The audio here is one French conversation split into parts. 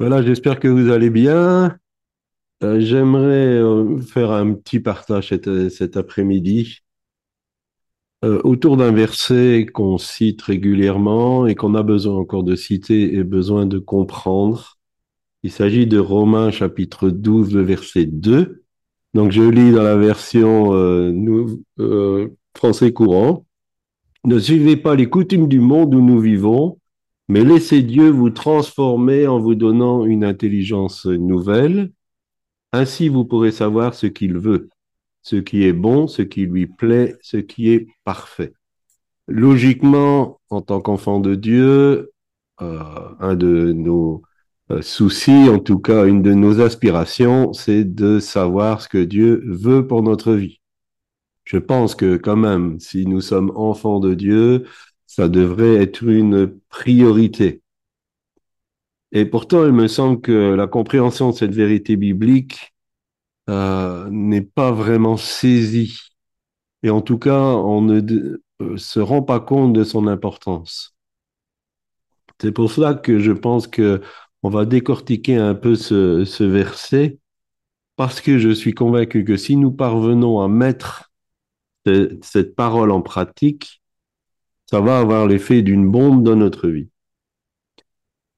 Voilà, j'espère que vous allez bien. Euh, j'aimerais euh, faire un petit partage cet, cet après-midi euh, autour d'un verset qu'on cite régulièrement et qu'on a besoin encore de citer et besoin de comprendre. Il s'agit de Romains chapitre 12, le verset 2. Donc je lis dans la version français courant. Ne suivez pas les coutumes du monde où nous vivons, mais laissez Dieu vous transformer en vous donnant une intelligence nouvelle ainsi, vous pourrez savoir ce qu'il veut, ce qui est bon, ce qui lui plaît, ce qui est parfait. Logiquement, en tant qu'enfant de Dieu, euh, un de nos euh, soucis, en tout cas une de nos aspirations, c'est de savoir ce que Dieu veut pour notre vie. Je pense que quand même, si nous sommes enfants de Dieu, ça devrait être une priorité. Et pourtant, il me semble que la compréhension de cette vérité biblique euh, n'est pas vraiment saisie. Et en tout cas, on ne euh, se rend pas compte de son importance. C'est pour cela que je pense que on va décortiquer un peu ce verset, parce que je suis convaincu que si nous parvenons à mettre cette parole en pratique, ça va avoir l'effet d'une bombe dans notre vie.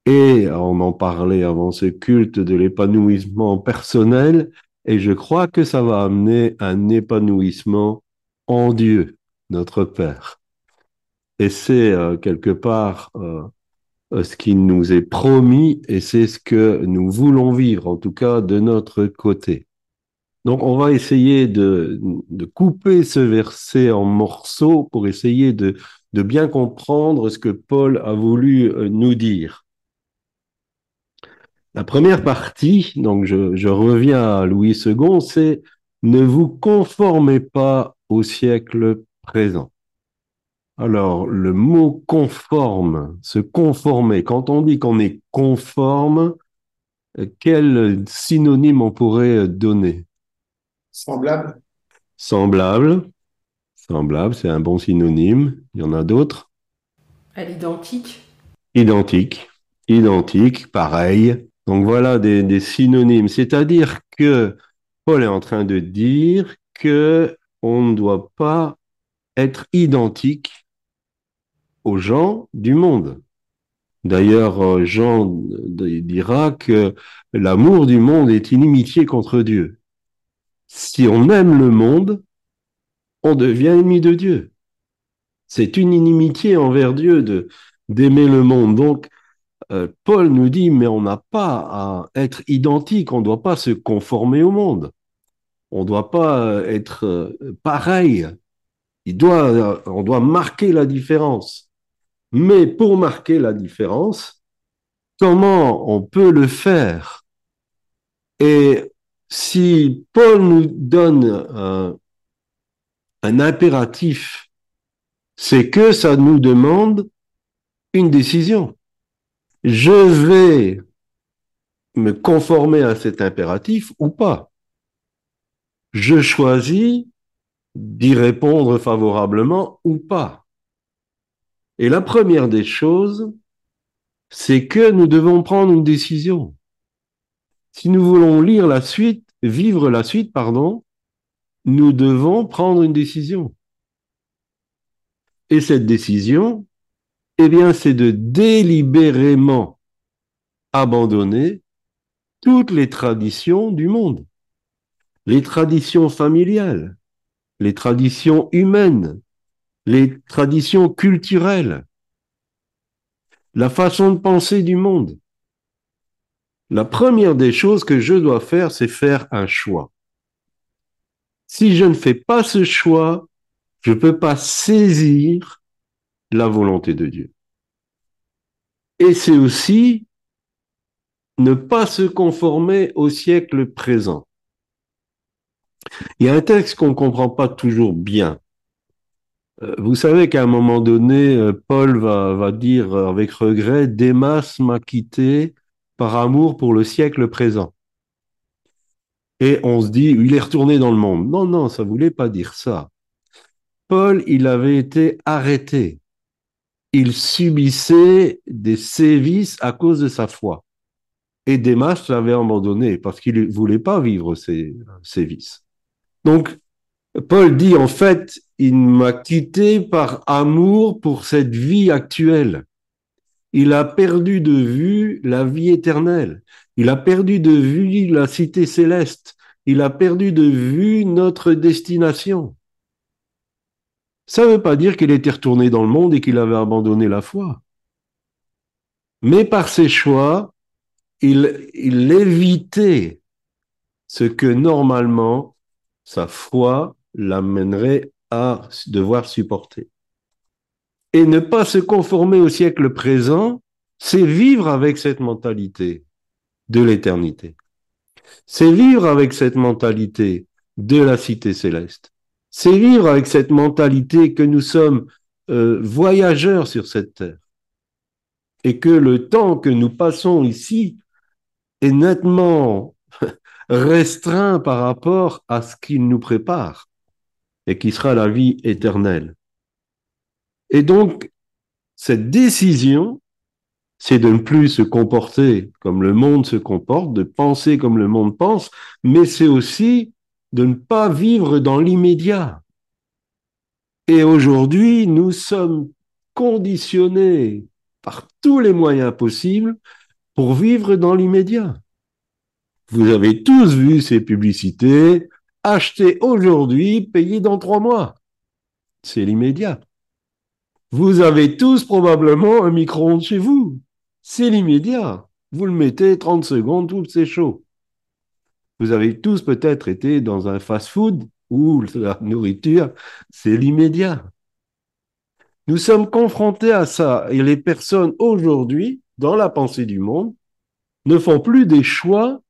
Et on en parlait avant ce culte de l'épanouissement personnel, et je crois que ça va amener un épanouissement en Dieu, notre Père. Et c'est euh, quelque part euh, ce qui nous est promis et c'est ce que nous voulons vivre, en tout cas de notre côté. Donc on va essayer de couper ce verset en morceaux pour essayer de, de bien comprendre ce que Paul a voulu nous dire. La première partie, donc je, reviens à Louis II, c'est ne vous conformez pas au siècle présent. Alors, le mot conforme, se conformer, quand on dit qu'on est conforme, quel synonyme on pourrait donner? Semblable. Semblable. Semblable, c'est un bon synonyme. Il y en a d'autres? À l'identique. Identique. Identique, pareil. Donc voilà des, synonymes. C'est-à-dire que Paul est en train de dire que on ne doit pas être identique aux gens du monde. D'ailleurs, euh, Jean dira que l'amour du monde est inimitié contre Dieu. Si on aime le monde, on devient ennemi de Dieu. C'est une inimitié envers Dieu de d'aimer le monde. Donc, euh, Paul nous dit, mais on n'a pas à être identique, on ne doit pas se conformer au monde. On ne doit pas euh, être euh, pareil. Il doit, on doit marquer la différence. Mais pour marquer la différence, comment on peut le faire? Et si Paul nous donne un impératif, c'est que ça nous demande une décision je vais me conformer à cet impératif ou pas. Je choisis d'y répondre favorablement ou pas. Et la première des choses, c'est que nous devons prendre une décision. Si nous voulons lire la suite, vivre la suite, pardon, nous devons prendre une décision. Et cette décision, eh bien, c'est de délibérément abandonner toutes les traditions du monde, les traditions familiales, les traditions humaines, les traditions culturelles, la façon de penser du monde. La première des choses que je dois faire, c'est faire un choix. Si je ne fais pas ce choix, je ne peux pas saisir la volonté de Dieu. Et c'est aussi ne pas se conformer au siècle présent. Il y a un texte qu'on ne comprend pas toujours bien. Euh, vous savez qu'à un moment donné, euh, Paul va, va dire avec regret, Démas m'a quitté par amour pour le siècle présent. Et on se dit, il est retourné dans le monde. Non, non, ça voulait pas dire ça. Paul, il avait été arrêté il subissait des sévices à cause de sa foi. Et Démas l'avait abandonné parce qu'il ne voulait pas vivre ses, ses vices. Donc, Paul dit en fait, il m'a quitté par amour pour cette vie actuelle. Il a perdu de vue la vie éternelle. Il a perdu de vue la cité céleste. Il a perdu de vue notre destination. Ça ne veut pas dire qu'il était retourné dans le monde et qu'il avait abandonné la foi. Mais par ses choix, il, évitait ce que normalement sa foi l'amènerait à devoir supporter. Et ne pas se conformer au siècle présent, c'est vivre avec cette mentalité de l'éternité. C'est vivre avec cette mentalité de la cité céleste. C'est vivre avec cette mentalité que nous sommes euh, voyageurs sur cette terre et que le temps que nous passons ici est nettement restreint par rapport à ce qu'il nous prépare et qui sera la vie éternelle. Et donc, cette décision, c'est de ne plus se comporter comme le monde se comporte, de penser comme le monde pense, mais c'est aussi de ne pas vivre dans l'immédiat. Et aujourd'hui, nous sommes conditionnés par tous les moyens possibles pour vivre dans l'immédiat. Vous avez tous vu ces publicités, achetez aujourd'hui, payez dans trois mois. C'est l'immédiat. Vous avez tous probablement un micro-ondes chez vous. C'est l'immédiat. Vous le mettez 30 secondes, tout c'est chaud. Vous avez tous peut-être été dans un fast-food où la nourriture, c'est l'immédiat. Nous sommes confrontés à ça et les personnes aujourd'hui, dans la pensée du monde, ne font plus des choix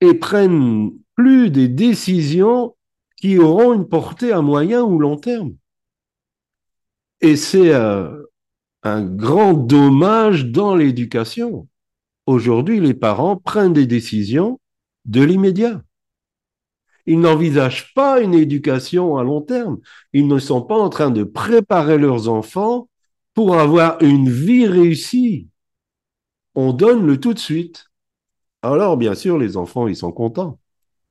et prennent plus des décisions qui auront une portée à moyen ou long terme. Et c'est euh, un grand dommage dans l'éducation. Aujourd'hui, les parents prennent des décisions de l'immédiat. Ils n'envisagent pas une éducation à long terme. Ils ne sont pas en train de préparer leurs enfants pour avoir une vie réussie. On donne le tout de suite. Alors, bien sûr, les enfants, ils sont contents.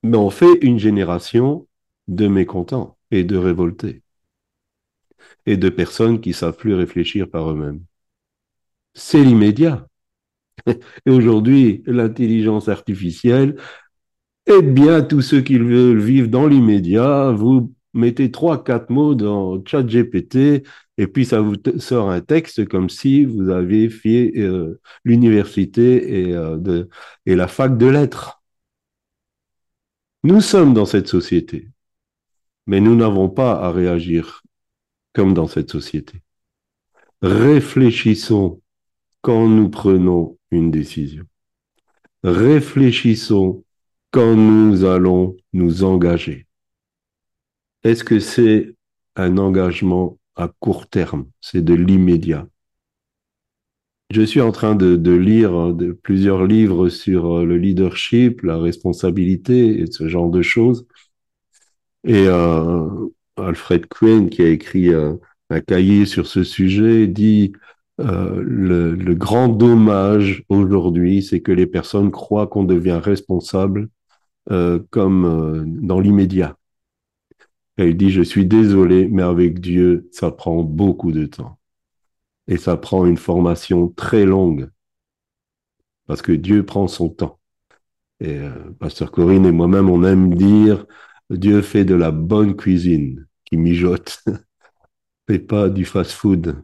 Mais on fait une génération de mécontents et de révoltés. Et de personnes qui savent plus réfléchir par eux-mêmes. C'est l'immédiat. Et aujourd'hui, l'intelligence artificielle aide bien tous ceux qui veulent vivre dans l'immédiat. Vous mettez trois, quatre mots dans ChatGPT et puis ça vous sort un texte comme si vous aviez fait euh, l'université euh, et la fac de lettres. Nous sommes dans cette société, mais nous n'avons pas à réagir comme dans cette société. Réfléchissons quand nous prenons une décision. Réfléchissons quand nous allons nous engager. Est-ce que c'est un engagement à court terme? C'est de l'immédiat. Je suis en train de, lire de, plusieurs livres sur euh, le leadership, la responsabilité et ce genre de choses. Et euh, Alfred Quinn, qui a écrit euh, un cahier sur ce sujet, dit le, le, grand dommage aujourd'hui, c'est que les personnes croient qu'on devient responsable comme dans l'immédiat. Elle dit, je suis désolé, mais avec Dieu, ça prend beaucoup de temps. Et ça prend une formation très longue. Parce que Dieu prend son temps. Et euh, Pasteur Corinne et moi-même, on aime dire, Dieu fait de la bonne cuisine qui mijote, et pas du fast-food.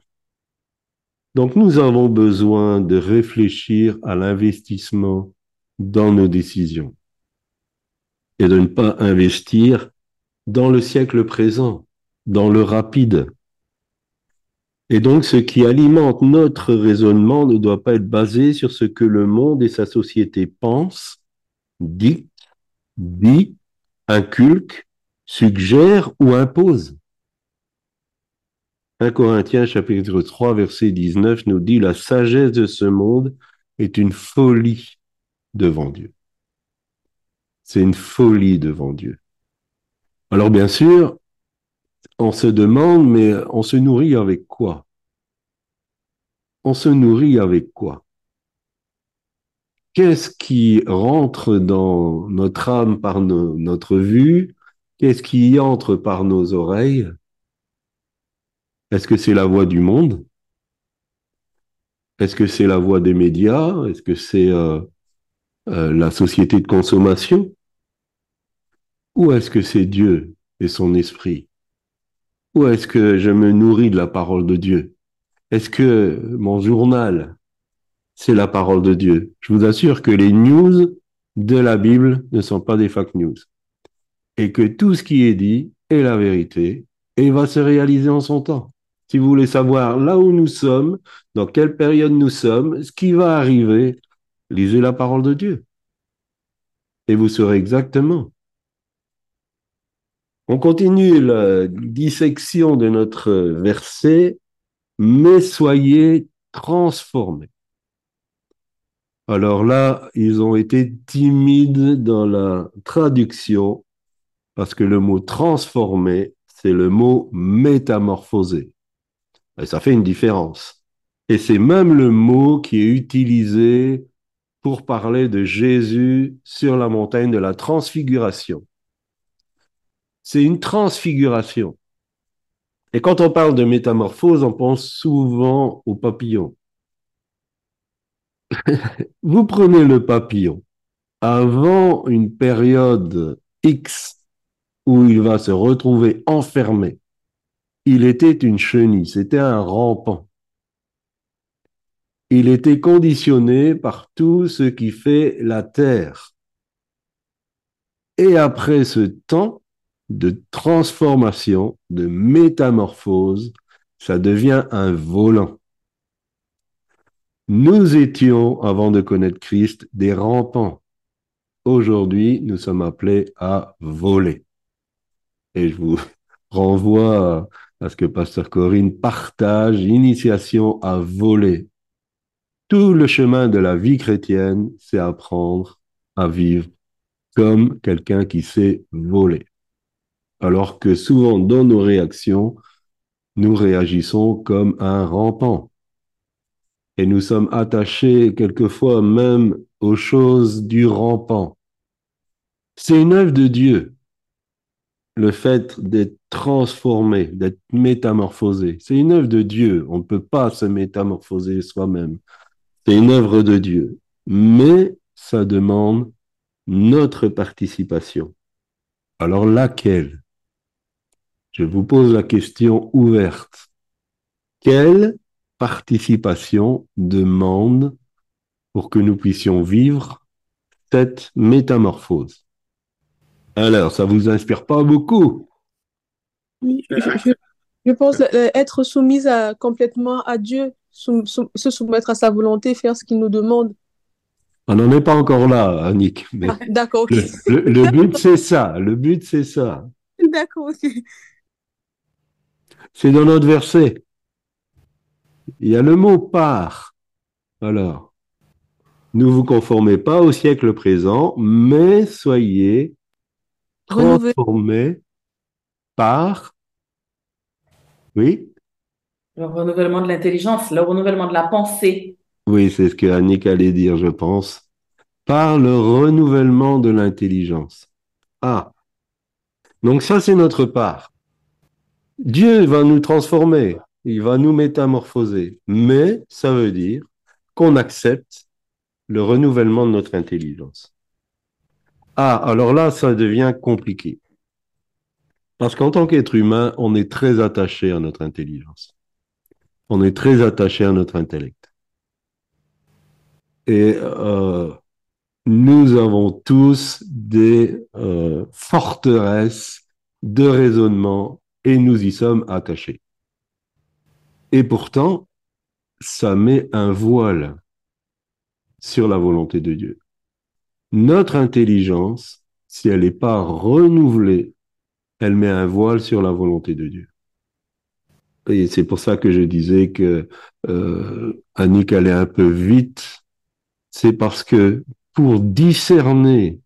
Donc nous avons besoin de réfléchir à l'investissement dans nos décisions et de ne pas investir dans le siècle présent, dans le rapide, et donc, ce qui alimente notre raisonnement ne doit pas être basé sur ce que le monde et sa société pensent, dit, dit, inculquent, suggèrent ou imposent. 1 Corinthiens chapitre 3 verset 19 nous dit la sagesse de ce monde est une folie devant Dieu. C'est une folie devant Dieu. Alors bien sûr, on se demande, mais on se nourrit avec quoi? On se nourrit avec quoi? Qu'est-ce qui rentre dans notre âme par no- notre vue? Qu'est-ce qui y entre par nos oreilles? Est-ce que c'est la voix du monde? Est-ce que c'est la voix des médias? Est-ce que c'est euh, euh, la société de consommation? Ou est-ce que c'est Dieu et son esprit? Ou est-ce que je me nourris de la parole de Dieu? Est-ce que mon journal, c'est la parole de Dieu Je vous assure que les news de la Bible ne sont pas des fake news. Et que tout ce qui est dit est la vérité et va se réaliser en son temps. Si vous voulez savoir là où nous sommes, dans quelle période nous sommes, ce qui va arriver, lisez la parole de Dieu. Et vous saurez exactement. On continue la dissection de notre verset, mais soyez transformés. Alors là, ils ont été timides dans la traduction parce que le mot transformé, c'est le mot métamorphosé. Et ça fait une différence. Et c'est même le mot qui est utilisé pour parler de Jésus sur la montagne de la transfiguration. C'est une transfiguration. Et quand on parle de métamorphose, on pense souvent au papillon. Vous prenez le papillon avant une période X où il va se retrouver enfermé. Il était une chenille, c'était un rampant. Il était conditionné par tout ce qui fait la terre. Et après ce temps de transformation, de métamorphose, ça devient un volant. Nous étions, avant de connaître Christ, des rampants. Aujourd'hui, nous sommes appelés à voler. Et je vous renvoie à ce que Pasteur Corinne partage, initiation à voler. Tout le chemin de la vie chrétienne, c'est apprendre à vivre comme quelqu'un qui sait voler. Alors que souvent dans nos réactions, nous réagissons comme un rampant. Et nous sommes attachés quelquefois même aux choses du rampant. C'est une œuvre de Dieu, le fait d'être transformé, d'être métamorphosé. C'est une œuvre de Dieu. On ne peut pas se métamorphoser soi-même. C'est une œuvre de Dieu. Mais ça demande notre participation. Alors laquelle? Je vous pose la question ouverte. Quelle participation demande pour que nous puissions vivre cette métamorphose Alors, ça vous inspire pas beaucoup? Oui, je, je- je pense euh, être soumise à, complètement à Dieu, sou- sou- se soumettre à sa volonté, faire ce qu'il nous demande. On n'en est pas encore là, Annick. Mais Ah, d'accord, ok. le, le- le but, c'est ça. Le but, c'est ça. D'accord, ok. C'est dans notre verset. Il y a le mot par. Alors, ne vous conformez pas au siècle présent, mais soyez transformés par. Oui, Le renouvellement de l'intelligence, le renouvellement de la pensée. oui, c'est ce que Annick allait dire, je pense. Par le renouvellement de l'intelligence. Ah, donc ça, c'est notre part. Dieu va nous transformer, il va nous métamorphoser, mais ça veut dire qu'on accepte le renouvellement de notre intelligence. Ah, alors là, ça devient compliqué. Parce qu'en tant qu'être humain, on est très attaché à notre intelligence. On est très attaché à notre intellect. Et euh, nous avons tous des euh, forteresses de raisonnement et nous y sommes attachés. Et pourtant, ça met un voile sur la volonté de Dieu. Notre intelligence, si elle n'est pas renouvelée, elle met un voile sur la volonté de Dieu. Et c'est pour ça que je disais que euh, Annick allait un peu vite. C'est parce que pour discerner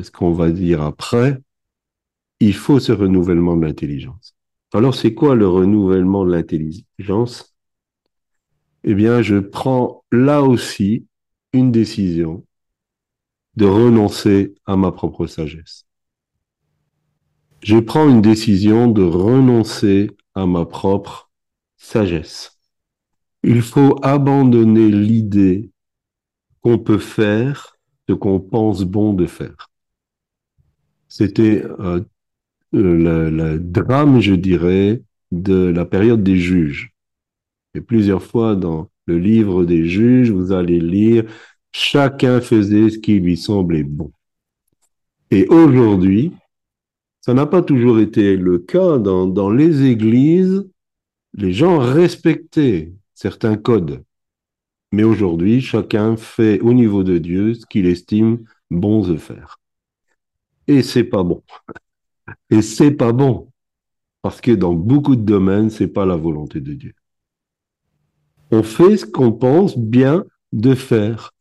ce qu'on va dire après, il faut ce renouvellement de l'intelligence. Alors, c'est quoi le renouvellement de l'intelligence? Eh bien, je prends là aussi une décision de renoncer à ma propre sagesse. Je prends une décision de renoncer à ma propre sagesse. Il faut abandonner l'idée qu'on peut faire ce qu'on pense bon de faire. C'était euh, le, le, drame, je dirais, de la période des juges. Et plusieurs fois dans le livre des juges, vous allez lire, chacun faisait ce qui lui semblait bon. Et aujourd'hui, ça n'a pas toujours été le cas dans, dans les églises. Les gens respectaient certains codes. Mais aujourd'hui, chacun fait au niveau de Dieu ce qu'il estime bon de faire. Et c'est pas bon. Et c'est pas bon. Parce que dans beaucoup de domaines, c'est pas la volonté de Dieu. On fait ce qu'on pense bien de faire.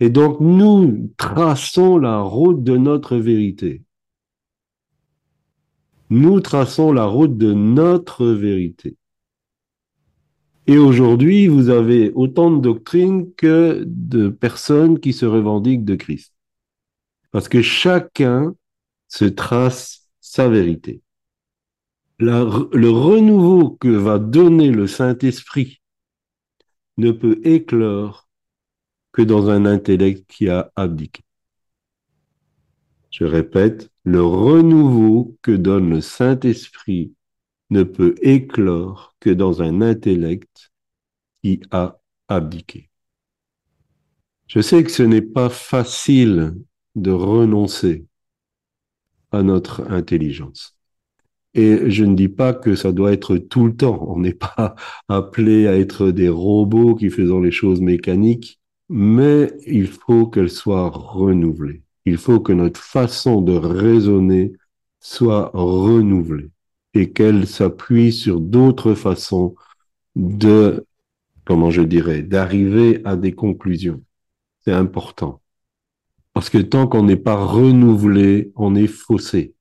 Et donc, nous traçons la route de notre vérité. Nous traçons la route de notre vérité. Et aujourd'hui, vous avez autant de doctrines que de personnes qui se revendiquent de Christ. Parce que chacun se trace sa vérité. Le renouveau que va donner le Saint-Esprit ne peut éclore que dans un intellect qui a abdiqué. Je répète, le renouveau que donne le Saint-Esprit ne peut éclore que dans un intellect qui a abdiqué. Je sais que ce n'est pas facile de renoncer à notre intelligence. Et je ne dis pas que ça doit être tout le temps. On n'est pas appelé à être des robots qui faisons les choses mécaniques, mais il faut qu'elle soit renouvelée. Il faut que notre façon de raisonner soit renouvelée et qu'elle s'appuie sur d'autres façons de, comment je dirais, d'arriver à des conclusions. C'est important. Parce que tant qu'on n'est pas renouvelé, on est faussé.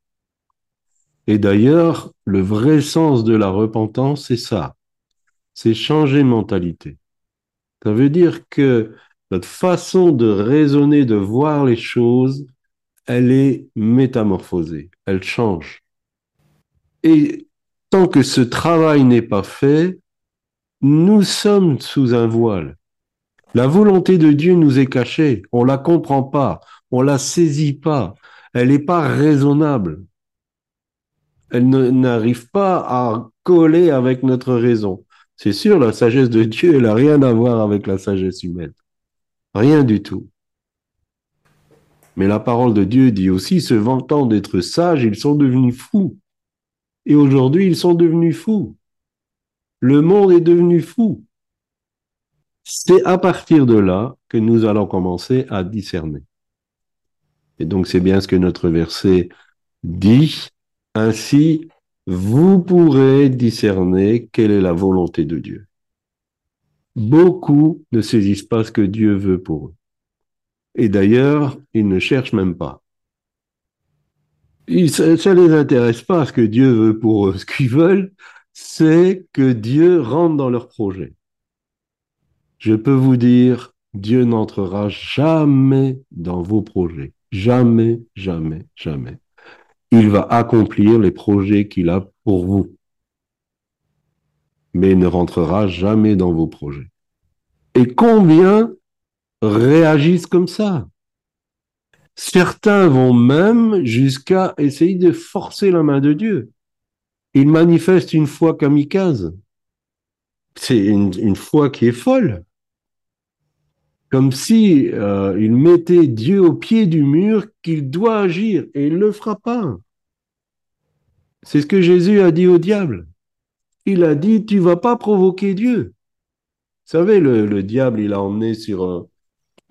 Et d'ailleurs, le vrai sens de la repentance, c'est ça. C'est changer mentalité. Ça veut dire que notre façon de raisonner, de voir les choses, elle est métamorphosée, elle change. Et tant que ce travail n'est pas fait, nous sommes sous un voile. La volonté de Dieu nous est cachée, on la comprend pas, on la saisit pas, elle n'est pas raisonnable elle n'arrive pas à coller avec notre raison. C'est sûr, la sagesse de Dieu, elle n'a rien à voir avec la sagesse humaine. Rien du tout. Mais la parole de Dieu dit aussi, se vantant d'être sages, ils sont devenus fous. Et aujourd'hui, ils sont devenus fous. Le monde est devenu fou. C'est à partir de là que nous allons commencer à discerner. Et donc, c'est bien ce que notre verset dit. Ainsi, vous pourrez discerner quelle est la volonté de Dieu. Beaucoup ne saisissent pas ce que Dieu veut pour eux. Et d'ailleurs, ils ne cherchent même pas. ça ne les intéresse pas ce que Dieu veut pour eux. Ce qu'ils veulent, c'est que Dieu rentre dans leur projet. Je peux vous dire, Dieu n'entrera jamais dans vos projets. Jamais, jamais, jamais il va accomplir les projets qu'il a pour vous. Mais il ne rentrera jamais dans vos projets. Et combien réagissent comme ça? Certains vont même jusqu'à essayer de forcer la main de Dieu. Ils manifestent une foi kamikaze. C'est une, foi qui est folle. Comme si euh, il mettait Dieu au pied du mur qu'il doit agir et il le fera pas. C'est ce que Jésus a dit au diable. Il a dit, tu vas pas provoquer Dieu. Vous savez, le, diable, il a emmené sur, euh,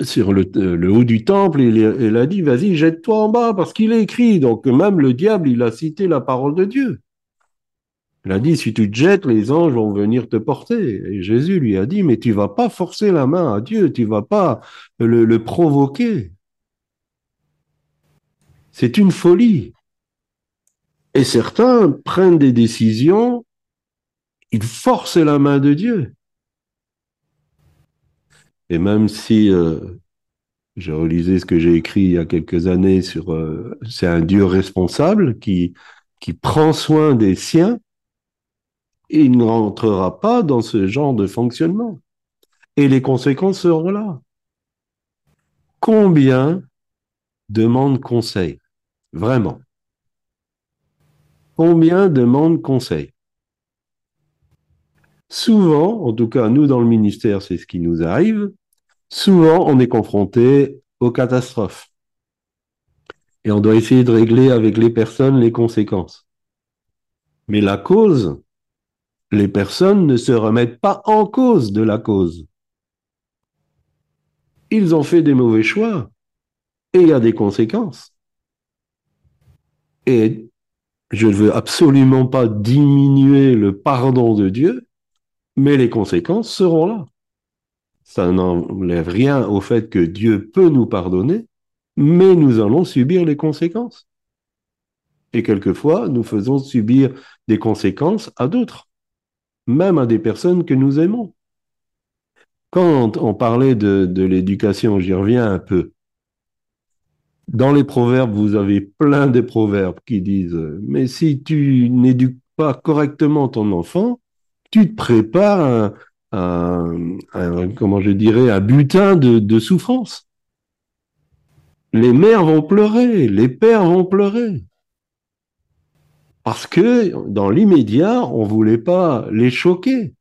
euh, le, haut du temple et il, a dit, vas-y, jette-toi en bas parce qu'il est écrit. Donc même le diable, il a cité la parole de Dieu. Il a dit, si tu te jettes, les anges vont venir te porter. Et Jésus lui a dit, mais tu vas pas forcer la main à Dieu, tu vas pas le, le provoquer. C'est une folie. Et certains prennent des décisions, ils forcent la main de Dieu. Et même si euh, Je relisais ce que j'ai écrit il y a quelques années sur euh, c'est un Dieu responsable qui, qui prend soin des siens il ne rentrera pas dans ce genre de fonctionnement. Et les conséquences seront là. Combien demandent conseil? Vraiment. Combien demandent conseil? Souvent, en tout cas nous dans le ministère, c'est ce qui nous arrive, souvent on est confronté aux catastrophes. Et on doit essayer de régler avec les personnes les conséquences. Mais la cause, les personnes ne se remettent pas en cause de la cause. Ils ont fait des mauvais choix et il y a des conséquences. Et je ne veux absolument pas diminuer le pardon de Dieu, mais les conséquences seront là. Ça n'enlève rien au fait que Dieu peut nous pardonner, mais nous allons subir les conséquences. Et quelquefois, nous faisons subir des conséquences à d'autres, même à des personnes que nous aimons. Quand on parlait de, l'éducation, j'y reviens un peu. Dans les proverbes, vous avez plein de proverbes qui disent, mais si tu n'éduques pas correctement ton enfant, tu te prépares un, un, comment je dirais, un butin de souffrance. Les mères vont pleurer, les pères vont pleurer. Parce que dans l'immédiat, on voulait pas les choquer.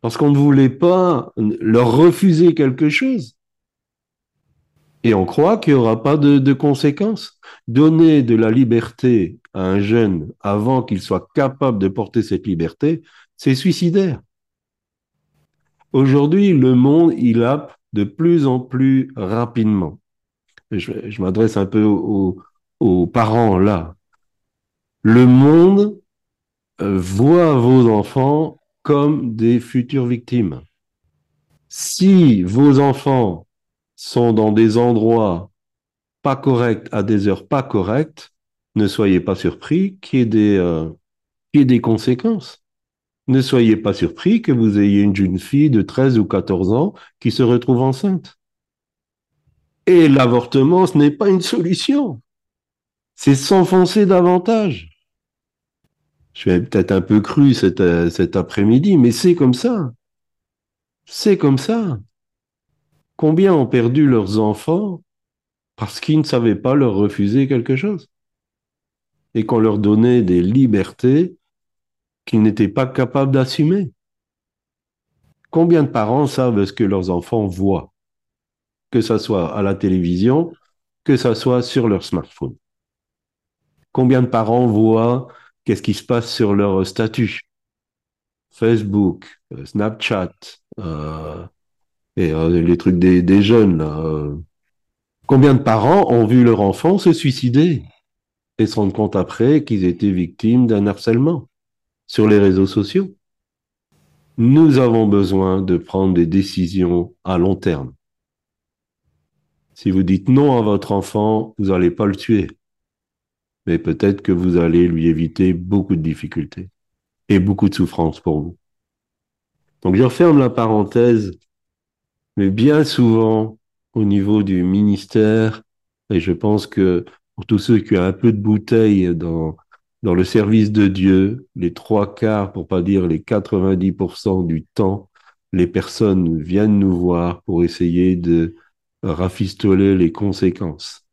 Parce qu'on ne voulait pas leur refuser quelque chose. Et on croit qu'il n'y aura pas de, conséquences. Donner de la liberté à un jeune avant qu'il soit capable de porter cette liberté, c'est suicidaire. Aujourd'hui, le monde, il a de plus en plus rapidement. Je, m'adresse un peu aux, parents là. Le monde euh, voit vos enfants comme des futures victimes. Si vos enfants sont dans des endroits pas corrects à des heures pas correctes, ne soyez pas surpris qu'il y ait des, euh, qu'il y ait des conséquences. Ne soyez pas surpris que vous ayez une jeune fille de 13 ou 14 ans qui se retrouve enceinte. Et l'avortement, ce n'est pas une solution. C'est s'enfoncer davantage. Je suis peut-être un peu cru cet, cet après-midi, mais c'est comme ça. C'est comme ça. Combien ont perdu leurs enfants parce qu'ils ne savaient pas leur refuser quelque chose et qu'on leur donnait des libertés qu'ils n'étaient pas capables d'assumer? Combien de parents savent ce que leurs enfants voient, que ce soit à la télévision, que ce soit sur leur smartphone Combien de parents voient qu'est-ce qui se passe sur leur statut? Facebook, euh, Snapchat, euh, et euh, les trucs des, des jeunes. Là, euh. Combien de parents ont vu leur enfant se suicider et se rendre compte après qu'ils étaient victimes d'un harcèlement sur les réseaux sociaux? Nous avons besoin de prendre des décisions à long terme. Si vous dites non à votre enfant, vous n'allez pas le tuer. Mais peut-être que vous allez lui éviter beaucoup de difficultés et beaucoup de souffrances pour vous. Donc je referme la parenthèse, mais bien souvent au niveau du ministère, et je pense que pour tous ceux qui ont un peu de bouteille dans, dans le service de Dieu, les trois quarts, pour pas dire les 90% du temps, les personnes viennent nous voir pour essayer de rafistoler les conséquences.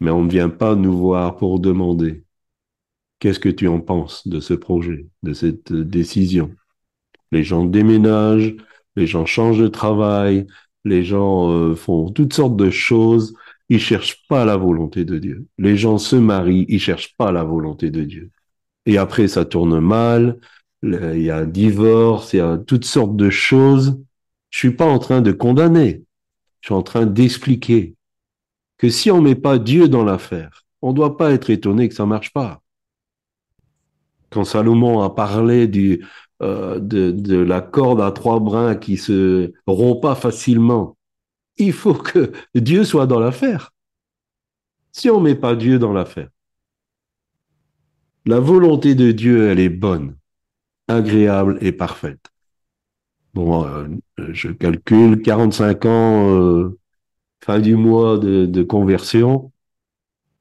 Mais on ne vient pas nous voir pour demander qu'est-ce que tu en penses de ce projet, de cette décision? Les gens déménagent, les gens changent de travail, les gens euh, font toutes sortes de choses ils cherchent pas la volonté de Dieu. Les gens se marient, ils cherchent pas la volonté de Dieu. Et après, ça tourne mal, il y a un divorce, il y a toutes sortes de choses. Je suis pas en train de condamner. Je suis en train d'expliquer que si on met pas Dieu dans l'affaire, on doit pas être étonné que ça marche pas. Quand Salomon a parlé du, euh, de, de la corde à trois brins qui se rompt pas facilement, il faut que Dieu soit dans l'affaire. Si on ne met pas Dieu dans l'affaire, la volonté de Dieu, elle est bonne, agréable et parfaite. bon, euh, je calcule 45 ans, euh, fin du mois de, conversion.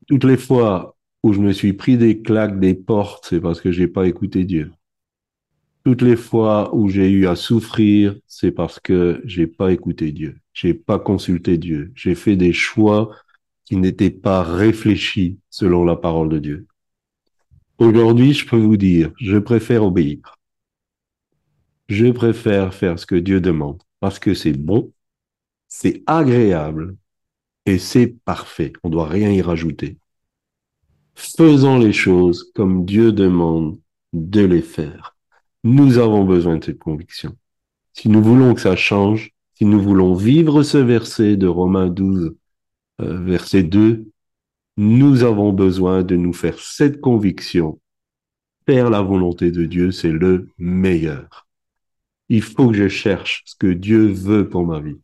Toutes les fois où je me suis pris des claques des portes, c'est parce que j'ai pas écouté Dieu. Toutes les fois où j'ai eu à souffrir, c'est parce que j'ai pas écouté Dieu. J'ai pas consulté Dieu. J'ai fait des choix qui n'étaient pas réfléchis selon la parole de Dieu. Aujourd'hui, je peux vous dire, je préfère obéir. Je préfère faire ce que Dieu demande parce que c'est bon, c'est agréable et c'est parfait. On doit rien y rajouter. Faisons les choses comme Dieu demande de les faire. Nous avons besoin de cette conviction. Si nous voulons que ça change, si nous voulons vivre ce verset de Romains 12, euh, verset 2, nous avons besoin de nous faire cette conviction. Faire la volonté de Dieu, c'est le meilleur. Il faut que je cherche ce que Dieu veut pour ma vie.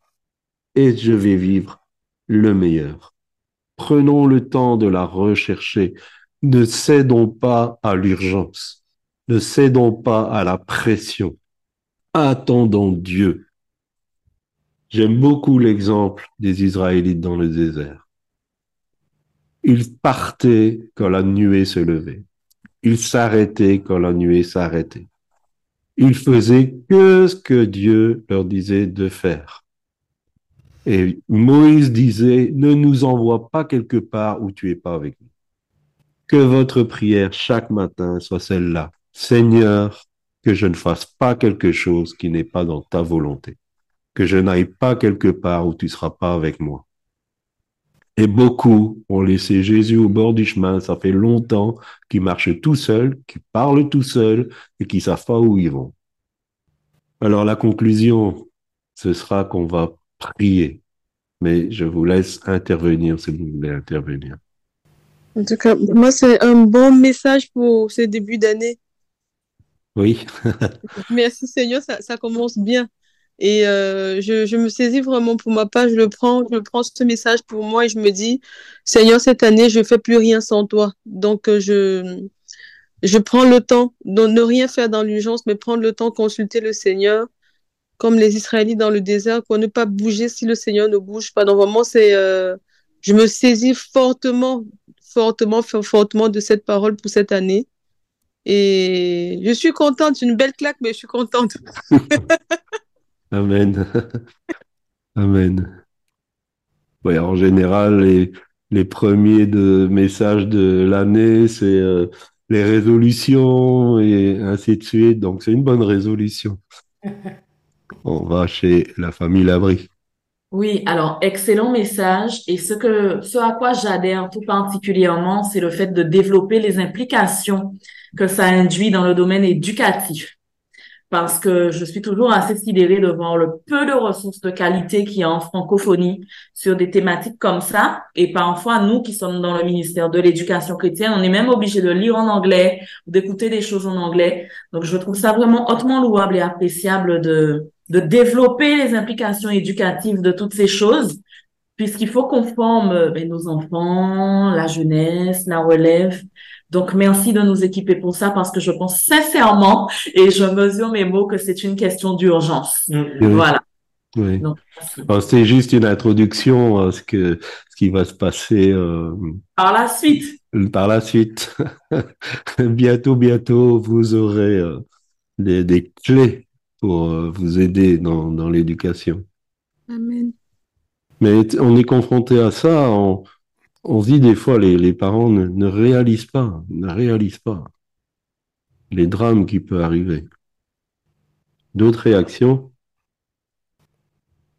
Et je vais vivre le meilleur. Prenons le temps de la rechercher. Ne cédons pas à l'urgence. Ne cédons pas à la pression. Attendons Dieu. J'aime beaucoup l'exemple des Israélites dans le désert. Ils partaient quand la nuée se levait. Ils s'arrêtaient quand la nuée s'arrêtait. Ils faisaient que ce que Dieu leur disait de faire. Et Moïse disait, ne nous envoie pas quelque part où tu es pas avec nous. Que votre prière chaque matin soit celle-là. Seigneur, que je ne fasse pas quelque chose qui n'est pas dans ta volonté, que je n'aille pas quelque part où tu seras pas avec moi. Et beaucoup ont laissé Jésus au bord du chemin, ça fait longtemps qu'ils marchent tout seuls, qu'ils parlent tout seuls et qu'ils savent pas où ils vont. Alors la conclusion, ce sera qu'on va prier, mais je vous laisse intervenir si vous voulez intervenir. En tout cas, moi, c'est un bon message pour ce début d'année. Oui. Merci Seigneur, ça, ça commence bien. Et euh, je, je me saisis vraiment pour ma part, je le prends, je prends ce message pour moi et je me dis, Seigneur, cette année, je ne fais plus rien sans toi. Donc, euh, je, je prends le temps de ne rien faire dans l'urgence, mais prendre le temps de consulter le Seigneur, comme les Israélites dans le désert, pour ne pas bouger si le Seigneur ne bouge pas. Donc, vraiment, c'est, euh, je me saisis fortement, fortement, fortement de cette parole pour cette année. Et je suis contente, c'est une belle claque, mais je suis contente. Amen. Amen. Ouais, en général, les, les premiers de messages de l'année, c'est euh, les résolutions et ainsi de suite. Donc, c'est une bonne résolution. On va chez la famille Labri. Oui, alors excellent message. Et ce que, ce à quoi j'adhère tout particulièrement, c'est le fait de développer les implications que ça induit dans le domaine éducatif. Parce que je suis toujours assez sidérée de le peu de ressources de qualité qu'il y a en francophonie sur des thématiques comme ça. Et parfois, nous qui sommes dans le ministère de l'Éducation chrétienne, on est même obligé de lire en anglais ou d'écouter des choses en anglais. Donc, je trouve ça vraiment hautement louable et appréciable de, de développer les implications éducatives de toutes ces choses, puisqu'il faut qu'on forme ben, nos enfants, la jeunesse, la relève. Donc, merci de nous équiper pour ça parce que je pense sincèrement et je mesure mes mots que c'est une question d'urgence. Oui. Voilà. Oui. C'est juste une introduction à ce, que, ce qui va se passer euh, par la suite, par la suite. bientôt, bientôt, vous aurez euh, des, des clés pour euh, vous aider dans, dans l'éducation. Amen. Mais on est confronté à ça, on, on se dit des fois, les, les parents ne, ne réalisent pas, ne réalisent pas les drames qui peuvent arriver. D'autres réactions?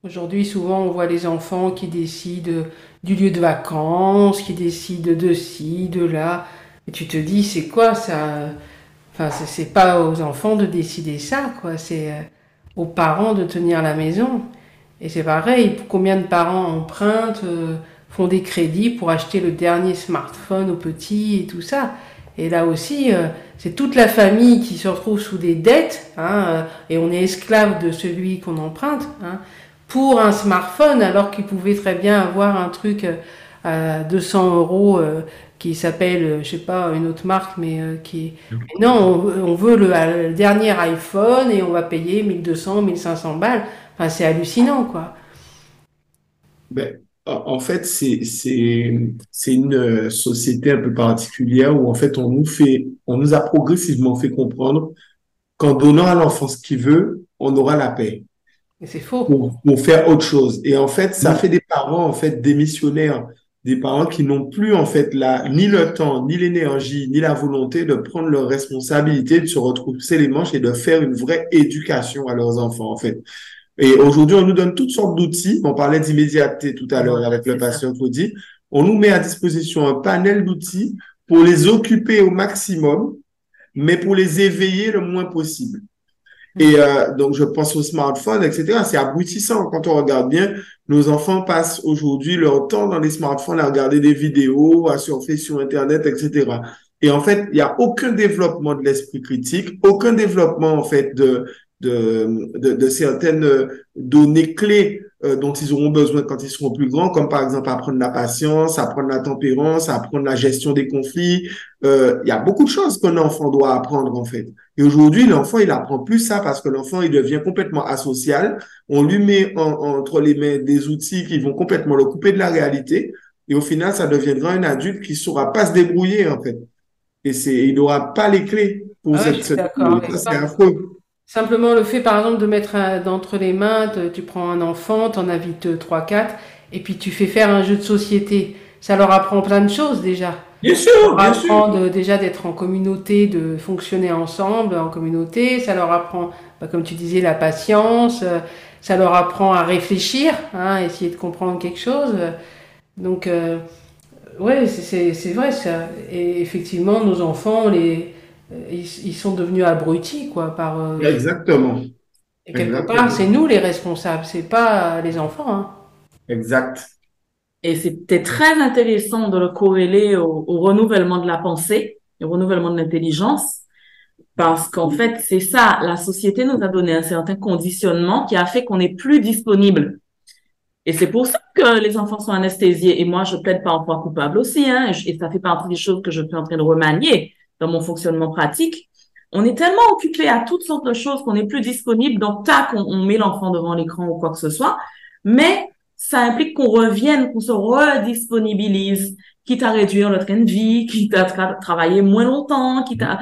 Aujourd'hui, souvent, on voit les enfants qui décident du lieu de vacances, qui décident de ci, de là. Et tu te dis, c'est quoi ça? Enfin, c'est- pas aux enfants de décider ça, quoi. C'est euh, aux parents de tenir la maison. Et c'est pareil, combien de parents empruntent, euh, font des crédits pour acheter le dernier smartphone aux petits et tout ça. Et là aussi, euh, c'est toute la famille qui se retrouve sous des dettes, hein, et on est esclave de celui qu'on emprunte, hein, pour un smartphone, alors qu'ils pouvaient très bien avoir un truc à 200 euros qui s'appelle, euh, je sais pas, une autre marque, mais euh, qui Non, on, on veut le, le, dernier iPhone et on va payer 1200, 1500 balles. Enfin, c'est hallucinant, quoi. Ben, en fait, c'est, une société un peu particulière où, en fait, on nous fait, on nous a progressivement fait comprendre qu'en donnant à l'enfant ce qu'il veut, on aura la paix. Et c'est faux. Pour, pour, faire autre chose. Et en fait, ça fait des parents, en fait, démissionnaires des parents qui n'ont plus en fait la, ni le temps, ni l'énergie, ni la volonté de prendre leurs responsabilités, de se retrousser les manches et de faire une vraie éducation à leurs enfants en fait. Et aujourd'hui, on nous donne toutes sortes d'outils. On parlait d'immédiateté tout à l'heure avec le patient Claudie. On nous met à disposition un panel d'outils pour les occuper au maximum, mais pour les éveiller le moins possible. Et euh, donc, je pense au smartphone, etc. C'est abrutissant quand on regarde bien. Nos enfants passent aujourd'hui leur temps dans les smartphones à regarder des vidéos, à surfer sur Internet, etc. Et en fait, il n'y a aucun développement de l'esprit critique, aucun développement en fait de de, de, certaines données clés euh, dont ils auront besoin quand ils seront plus grands, comme par exemple apprendre la patience, apprendre la tempérance, apprendre la gestion des conflits. Euh, il y a beaucoup de choses qu'un enfant doit apprendre en fait. Et aujourd'hui, l'enfant, il apprend plus ça parce que l'enfant, il devient complètement asocial. On lui met entre les mains des outils qui vont complètement le couper de la réalité. Et au final, ça deviendra un adulte qui saura pas se débrouiller, en fait. Et c'est, il n'aura pas les clés pour ah, cette, cette... c'est affreux. Simplement le fait, par exemple, de mettre d'entre les mains, de, tu prends un enfant, t'en invites trois, quatre, et puis tu fais faire un jeu de société. Ça leur apprend plein de choses déjà. Bien sûr, ça leur bien apprend sûr. De, déjà d'être en communauté, de fonctionner ensemble en communauté. Ça leur apprend, bah, comme tu disais, la patience. Ça leur apprend à réfléchir, hein, essayer de comprendre quelque chose. Donc, euh, ouais, c'est vrai ça. Et effectivement, nos enfants, les, ils, ils sont devenus abrutis, quoi, par. Euh, Exactement. Et quelque Exactement. part, c'est nous les responsables, c'est pas les enfants. Hein. Exact. Et c'était très intéressant de le corréler au, renouvellement de la pensée, au renouvellement de l'intelligence, parce qu'en fait, c'est ça, la société nous a donné un certain conditionnement qui a fait qu'on n'est plus disponible. Et c'est pour ça que les enfants sont anesthésiés. Et moi, je plaide point coupable aussi, hein, et ça fait partie des choses que je suis en train de remanier dans mon fonctionnement pratique. On est tellement occupé à toutes sortes de choses qu'on n'est plus disponible. Donc, tac, on met l'enfant devant l'écran ou quoi que ce soit. Mais ça implique qu'on revienne, qu'on se redisponibilise, quitte à réduire le train de vie, quitte à tra travailler moins longtemps, quitte à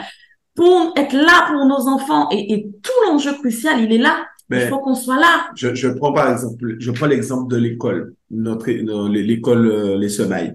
pour être là pour nos enfants. Et, et tout l'enjeu crucial, il est là. Mais il faut qu'on soit là. Je, je prends par exemple, je prends l'exemple de l'école, notre l'école euh, les semailles.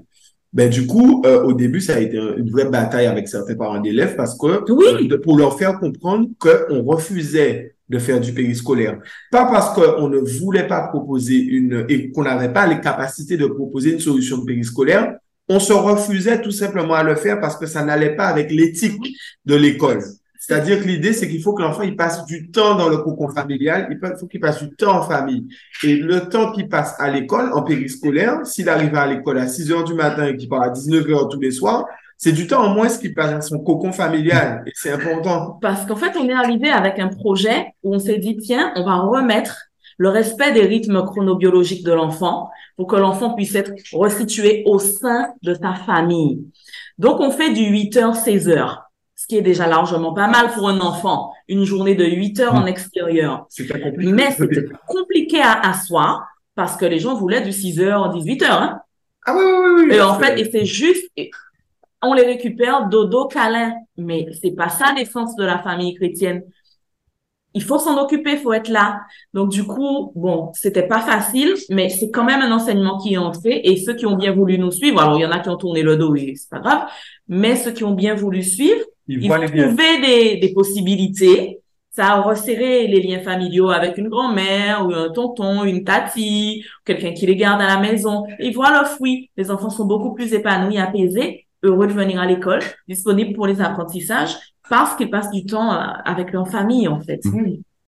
Ben du coup, euh, au début, ça a été une vraie bataille avec certains parents d'élèves parce que Oui. euh, pour leur faire comprendre qu'on refusait de faire du périscolaire. Pas parce qu'on ne voulait pas proposer une et qu'on n'avait pas les capacités de proposer une solution de périscolaire, on se refusait tout simplement à le faire parce que ça n'allait pas avec l'éthique de l'école. C'est-à-dire que l'idée, c'est qu'il faut que l'enfant il passe du temps dans le cocon familial, il faut qu'il passe du temps en famille. Et le temps qu'il passe à l'école, en périscolaire, s'il arrive à l'école à 6 heures du matin et qu'il part à 19 heures tous les soirs, c'est du temps en moins qu'il passe dans son cocon familial. Et c'est important. Parce qu'en fait, on est arrivé avec un projet où on s'est dit, tiens, on va remettre le respect des rythmes chronobiologiques de l'enfant pour que l'enfant puisse être resitué au sein de sa famille. Donc, on fait du 8 heures, 16 heures ce qui est déjà largement pas mal pour un enfant, une journée de 8 heures en extérieur. C'était compliqué. Mais c'était compliqué à asseoir parce que les gens voulaient du 6 heures, 18 heures. Hein? Ah oui, oui, oui. Et en fait, et c'est juste, on les récupère dodo câlin. Mais c'est pas ça l'essence de la famille chrétienne. Il faut s'en occuper, il faut être là. Donc du coup, bon, c'était pas facile, mais c'est quand même un enseignement qui est entré. Et ceux qui ont bien voulu nous suivre, alors il y en a qui ont tourné le dos et c'est pas grave, mais ceux qui ont bien voulu suivre, ils, ils vont trouver des, des possibilités. Ça a resserré les liens familiaux avec une grand-mère ou un tonton, une tati, quelqu'un qui les garde à la maison. Ils voient leurs fruits. Les enfants sont beaucoup plus épanouis, apaisés, heureux de venir à l'école, disponibles pour les apprentissages parce qu'ils passent du temps avec leur famille, en fait. Mmh.